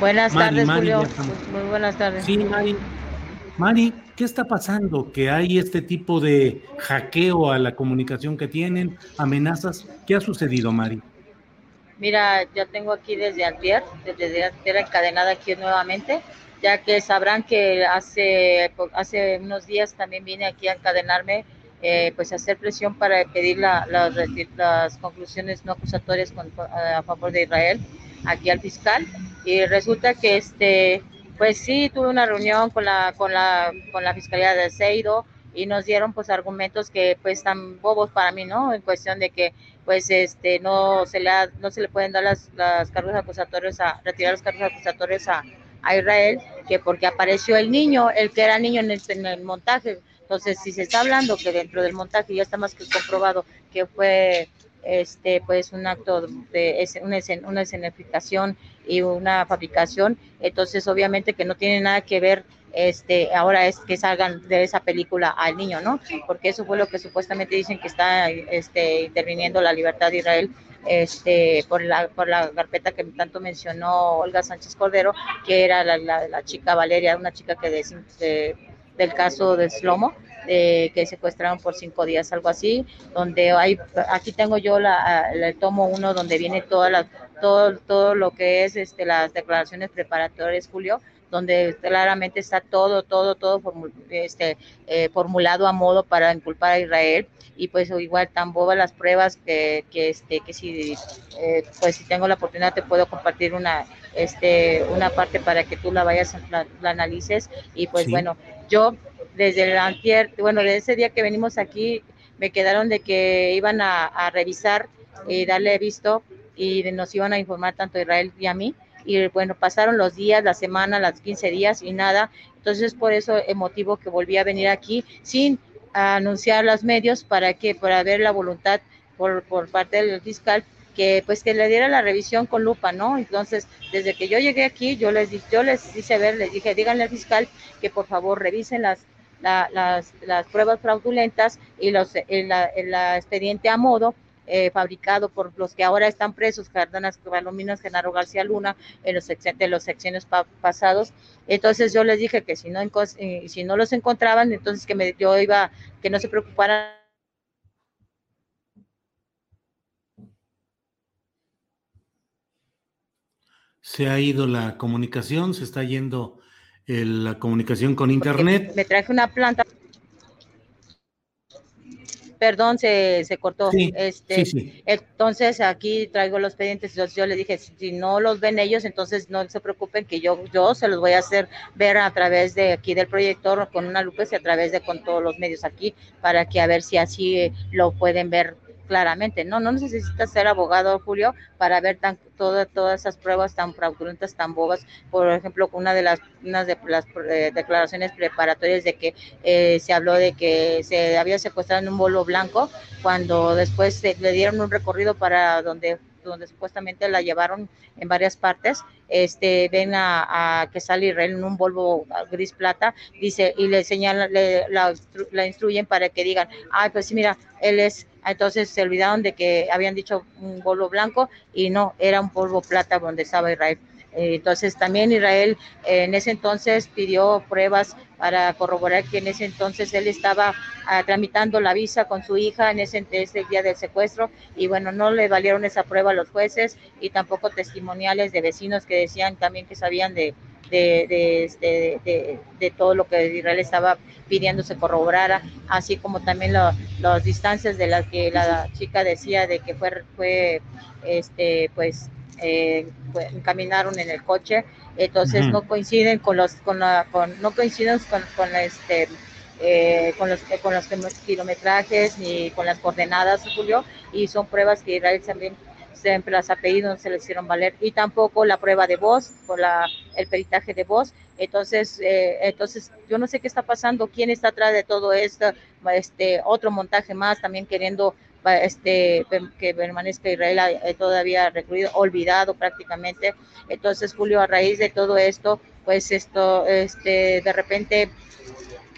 Buenas Mari, tardes, Mari, Julio. Muy buenas tardes. Sí, Mari. Mari, ¿qué está pasando? Que hay este tipo de hackeo a la comunicación que tienen, amenazas. ¿Qué ha sucedido, Mari? Mira, ya tengo aquí desde antier, desde antier encadenada aquí nuevamente, ya que sabrán que hace, hace unos días también vine aquí a encadenarme, eh, pues a hacer presión para pedir la- las conclusiones no acusatorias con- a favor de Israel aquí al fiscal. Y resulta que este, pues sí, tuve una reunión con la, con la, con la Fiscalía de Seido y nos dieron pues argumentos que pues tan bobos para mí, ¿no? En cuestión de que pues este no se le ha- no se le pueden dar las, las cargos acusatorios a retirar los cargos acusatorios a, a Israel que porque apareció el niño el que era niño en el, en el montaje entonces si se está hablando que dentro del montaje ya está más que comprobado que fue este pues un acto de una, escen- una escenificación y una fabricación. Entonces obviamente que no tiene nada que ver este ahora es que salgan de esa película al niño no porque eso fue lo que supuestamente dicen que está este, interviniendo la libertad de Israel este, por, la, por la carpeta que tanto mencionó Olga Sánchez Cordero, que era la, la, la chica Valeria, una chica que de, de- del caso de Slomo, de, que secuestraron por cinco días, algo así, donde hay, aquí tengo yo la, la- tomo uno donde viene toda la, todo, todo lo que es este, las declaraciones preparatorias, Julio, donde claramente está todo, todo, todo este, eh, formulado a modo para inculpar a Israel y pues igual tan bobas las pruebas que, que este que si eh, pues si tengo la oportunidad te puedo compartir una este una parte para que tú la vayas la, la analices y pues Sí. bueno yo desde el antier bueno desde ese día que venimos aquí me quedaron de que iban a, revisar y darle visto y de- nos iban a informar tanto a Israel y a mí y bueno pasaron los días la semana las 15 días y nada entonces por eso el motivo que volví a venir aquí sin anunciar los medios para que para ver la voluntad por, por parte del fiscal que pues que le diera la revisión con lupa, ¿no? Entonces, desde que yo llegué aquí, yo les yo les hice ver, les dije, díganle al fiscal que por favor revisen las la- las, las pruebas fraudulentas y los el, la- el la expediente a modo eh, fabricado por los que ahora están presos, Cárdenas Palominas, Genaro García Luna, en los de los pa- pasados. Entonces yo les dije que si no eh, si no los encontraban, entonces que me, yo iba, que no se preocuparan Se ha ido la comunicación, se está yendo el- la comunicación con Internet. me traje una planta. Perdón, se, se cortó. Sí, este, sí, sí. Entonces aquí traigo los pendientes. Entonces yo le dije, si no los ven ellos, entonces no se preocupen que yo, yo se los voy a hacer ver a través de aquí del proyector con una lupa y a través de con todos los medios aquí para que a ver si así lo pueden ver claramente. No, no necesitas ser abogado, Julio, para ver tan, toda- todas esas pruebas tan fraudulentas, tan bobas. Por ejemplo, una de las, de las eh, declaraciones preparatorias de que eh, se habló de que se había secuestrado en un bolo blanco, cuando después se- le dieron un recorrido para donde donde supuestamente la llevaron en varias partes, este, ven a, que sale Israel en un Volvo gris plata, dice, y le señalan, le, la, la instruyen para que digan, ay, pues sí, mira, él es entonces se olvidaron de que habían dicho un Volvo blanco y no, era un polvo plata donde estaba Israel. Eh, entonces también Israel en ese entonces pidió pruebas para corroborar que en ese entonces él estaba ah, tramitando la visa con su hija en ese, ese, día del secuestro y bueno, no le valieron esa prueba a los jueces y tampoco testimoniales de vecinos que decían también que sabían de, de, este, de, de, todo lo que Israel estaba pidiendo se corroborara, así como también las distancias de las que la chica decía de que fue, fue este, pues eh, caminaron en el coche, entonces no coinciden con los, con la, con, no coinciden con, con este, eh, con los con los kilometrajes ni con las coordenadas, Julio, y son pruebas que Israel también siempre las ha pedido, no se les hicieron valer, y tampoco la prueba de voz, por la, el peritaje de voz. Entonces, eh, entonces, yo no sé qué está pasando, quién está atrás de todo esto, este, otro montaje más, también queriendo este, que permanezca Israel eh, todavía recluido, olvidado prácticamente. Entonces, Julio, a raíz de todo esto, pues esto, este, de repente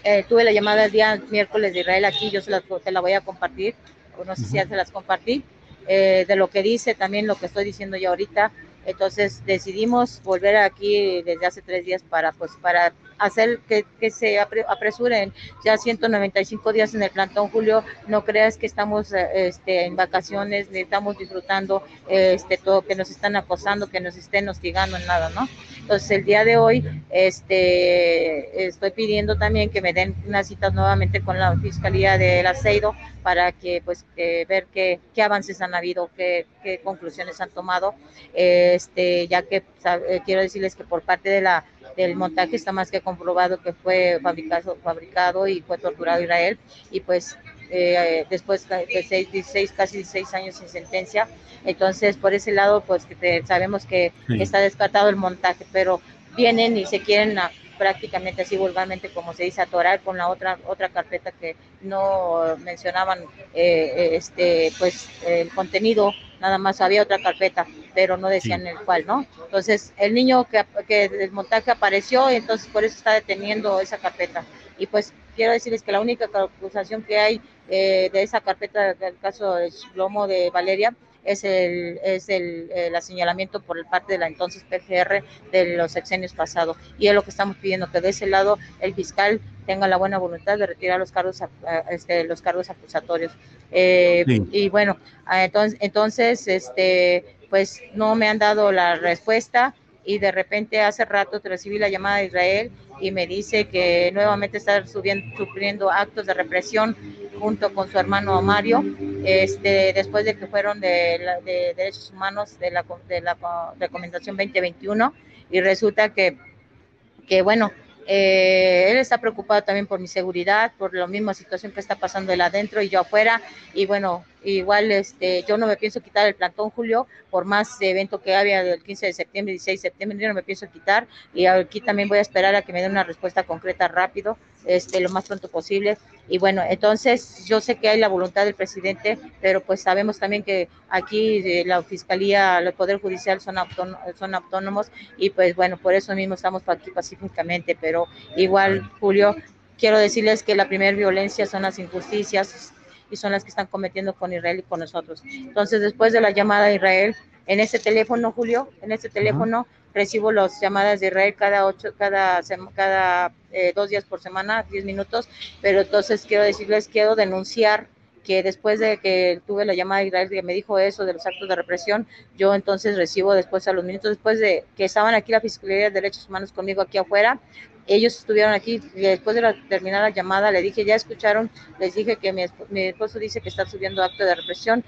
eh, tuve la llamada el día miércoles de Israel aquí, yo se la, te la voy a compartir, o no sé si ya se las compartí, eh, de lo que dice, también lo que estoy diciendo yo ahorita. Entonces decidimos volver aquí desde hace tres días para, pues, para hacer que, que, se apresuren. Ya 195 días en el plantón, Julio, no creas que estamos este, en vacaciones, ni estamos disfrutando este, todo, que nos están acosando, que nos estén hostigando, nada, ¿no? Entonces, el día de hoy este, estoy pidiendo también que me den unas citas nuevamente con la Fiscalía del Aceido para que, pues, ver qué, qué avances han habido, qué, qué conclusiones han tomado, este, ya que eh, quiero decirles que por parte de la del montaje está más que comprobado que fue fabricado, fabricado y fue torturado Israel. Y pues eh, después de seis, 16, casi 16 años sin sentencia. Entonces, por ese lado, pues que sabemos que está descartado el montaje, pero vienen y se quieren prácticamente así vulgarmente como se dice atorar con la otra otra carpeta que no mencionaban eh, este pues el contenido. Nada más había otra carpeta pero no decían el cual no entonces el niño que, que el montaje apareció entonces por eso está deteniendo esa carpeta. Y pues quiero decirles que la única acusación que hay eh, de esa carpeta del caso del Lomo de Valeria es el, es el, el, señalamiento por parte de la entonces PGR de los sexenios pasados. Y es lo que estamos pidiendo, que de ese lado el fiscal tenga la buena voluntad de retirar los cargos, este, los cargos acusatorios. Eh, y bueno, ah, entonces, entonces, este, pues no me han dado la respuesta y de repente hace rato recibí la llamada de Israel y me dice que nuevamente está subiendo, sufriendo actos de represión junto con su hermano Mario, este, después de que fueron de, de derechos humanos de la, de la recomendación 2021 y resulta que, que bueno, eh, él está preocupado también por mi seguridad, por la misma situación que está pasando él adentro y yo afuera. Y bueno, igual este, yo no me pienso quitar el plantón, Julio, por más evento que había del 15 de septiembre, 16 de septiembre, yo no me pienso quitar. Y aquí también voy a esperar a que me den una respuesta concreta rápido, este, lo más pronto posible. Y bueno, entonces yo sé que hay la voluntad del presidente, pero pues sabemos también que aquí eh, la Fiscalía, el Poder Judicial son, son autónomos y pues bueno, por eso mismo estamos aquí pacíficamente, pero igual, Julio, quiero decirles que la primera violencia son las injusticias y son las que están cometiendo con Israel y con nosotros. Entonces, después de la llamada a Israel, en ese teléfono, Julio, en ese teléfono recibo las llamadas de Israel cada ocho, cada, cada eh, dos días por semana, diez minutos, pero entonces quiero decirles, quiero denunciar que después de que tuve la llamada de Israel que me dijo eso de los actos de represión, yo entonces recibo después a los minutos después de que estaban aquí la Fiscalía de Derechos Humanos conmigo aquí afuera, ellos estuvieron aquí y después de la, terminar la llamada le dije, ya escucharon, les dije que mi, mi esposo dice que está subiendo acto de represión,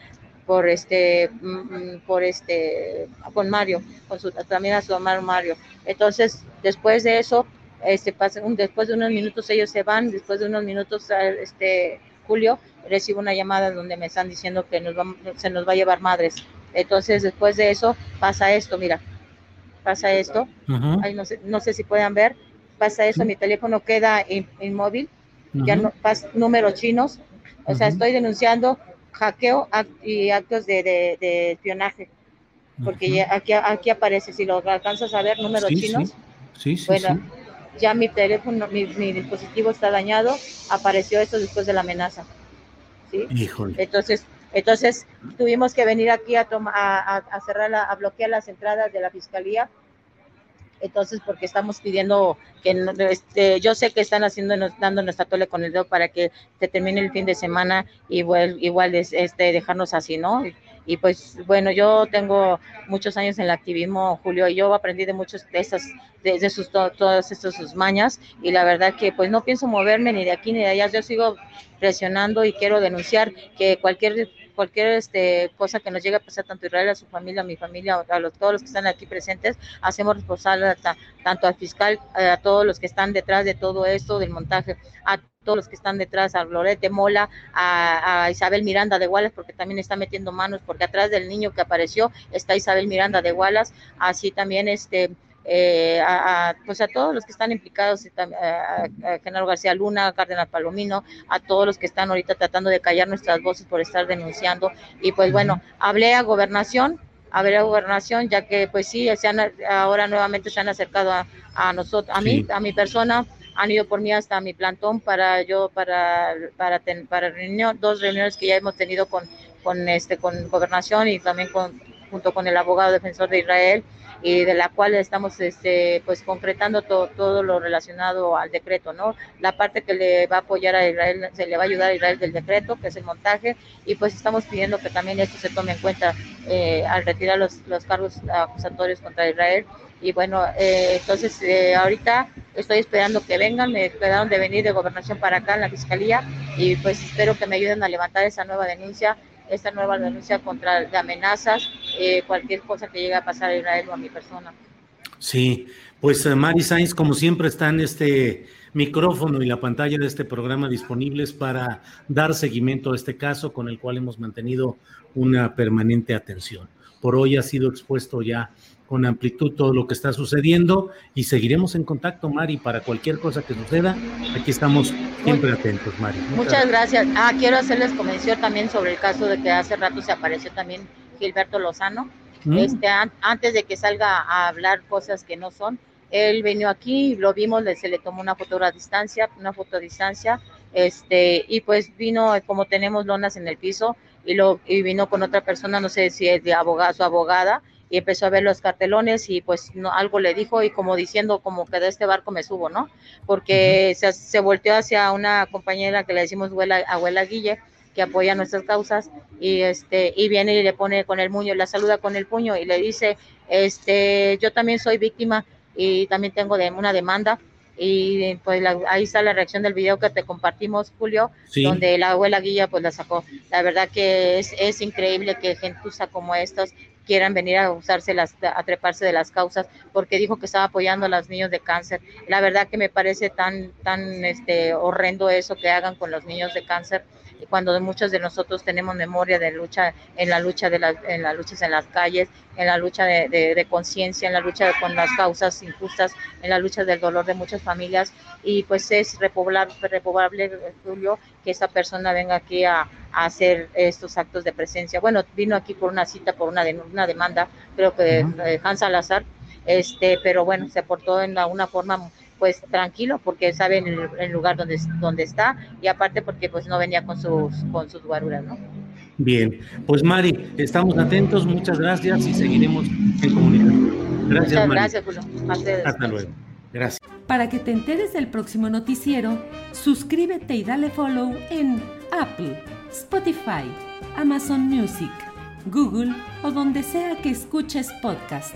por este mm, mm, por este con Mario con su también a su hermano Mario. Entonces después de eso este pasan después de unos minutos ellos se van después de unos minutos este Julio recibo una llamada donde me están diciendo que nos se nos va a llevar madres. Entonces después de eso pasa esto mira pasa esto. Ahí no sé no sé si puedan ver pasa eso mi teléfono queda inmóvil ya no pasa números chinos o sea estoy denunciando hackeo y actos de, espionaje. porque aquí, aquí aparece, si lo alcanzas a ver, números chinos. Sí, sí, bueno, ya mi teléfono, mi, dispositivo está dañado, apareció esto después de la amenaza. ¿sí? Entonces, entonces tuvimos que venir aquí a, a, a cerrar, a bloquear las entradas de la fiscalía entonces porque estamos pidiendo que este, yo sé que están haciendo dando nuestra tole con el dedo para que se termine el fin de semana y igual, igual este dejarnos así, ¿no? Y, pues bueno, yo tengo muchos años en el activismo, Julio, y yo aprendí de muchos de esas de, sus todas estas sus mañas y la verdad que pues no pienso moverme ni de aquí ni de allá, yo sigo presionando y quiero denunciar que cualquier cualquier este, cosa que nos llegue a pasar tanto a Israel, a su familia, a mi familia, a los, todos los que están aquí presentes, hacemos responsable tanto al fiscal, eh, a todos los que están detrás de todo esto, del montaje, a todos los que están detrás, a Lorete Mola, a, Isabel Miranda de Wallace, porque también está metiendo manos, porque atrás del niño que apareció está Isabel Miranda de Wallace, así también este eh, a, pues a todos los que están implicados, a, a, Genaro García Luna, a Cardenal Palomino, a todos los que están ahorita tratando de callar nuestras voces por estar denunciando. Y pues bueno, hablé a gobernación, hablé a gobernación, ya que pues sí, se han, ahora nuevamente se han acercado a, nosotros, a mí, a mi persona, han ido por mí hasta mi plantón para yo, para, para, para reunión, dos reuniones que ya hemos tenido con, con, este, con gobernación y también con, junto con el abogado defensor de Israel y de la cual estamos este, pues concretando todo, todo lo relacionado al decreto, ¿no? La parte que le va a apoyar a Israel, se le va a ayudar a Israel del decreto, que es el montaje, y pues estamos pidiendo que también esto se tome en cuenta eh, al retirar los, los cargos acusatorios contra Israel. Y bueno, eh, entonces eh, ahorita estoy esperando que vengan, me quedaron de venir de gobernación para acá en la fiscalía y pues espero que me ayuden a levantar esa nueva denuncia esta nueva denuncia contra de amenazas, eh, cualquier cosa que llegue a pasar a Israel o a mi persona. Sí, pues eh, Mari Sainz, como siempre, está en este micrófono y la pantalla de este programa disponibles para dar seguimiento a este caso con el cual hemos mantenido una permanente atención. Por hoy ha sido expuesto ya con amplitud todo lo que está sucediendo y seguiremos en contacto, Mari, para cualquier cosa que suceda. Aquí estamos siempre atentos, Mari. Muchas, gracias. Ah, quiero hacerles convención también sobre el caso de que hace rato se apareció también Gilberto Lozano. Mm. Este, antes de que salga a hablar cosas que no son, él vino aquí, lo vimos, se le tomó una foto a distancia, una foto a distancia, este, y pues vino, como tenemos lonas en el piso, y, lo, y vino con otra persona, no sé si es de abogado, su abogada, y empezó a ver los cartelones y pues no, algo le dijo y como diciendo como que de este barco me subo, ¿no? Porque se, se, volteó hacia una compañera que le decimos abuela, abuela Guille, que apoya nuestras causas y este y viene y le pone con el muño, la saluda con el puño y le dice, este, yo también soy víctima y también tengo de, una demanda y pues ahí está la reacción del video que te compartimos, Julio, donde la abuela Guilla pues la sacó. La verdad que es, es increíble que gentuza como estas quieran venir a usarse las, a treparse de las causas, porque dijo que estaba apoyando a los niños de cáncer. La verdad que me parece tan, tan este, horrendo eso que hagan con los niños de cáncer cuando muchos de nosotros tenemos memoria de lucha en la lucha de las en las luchas en las calles en la lucha de, de, conciencia en la lucha con las causas injustas en la lucha del dolor de muchas familias y pues es repoblable, repoblable Julio que esta persona venga aquí a, hacer estos actos de presencia. Bueno, vino aquí por una cita, por una, una demanda, creo que de Hans Salazar, este, pero bueno, se portó en una forma pues tranquilo porque sabe en el, lugar donde, donde está y aparte porque pues no venía con sus, con sus guaruras, ¿no? Bien, pues Mari, estamos atentos, muchas gracias y seguiremos en comunicación. Gracias, muchas gracias, Hasta luego. Gracias. Para que te enteres del próximo noticiero, suscríbete y dale follow en Apple, Spotify, Amazon Music, Google o donde sea que escuches podcast.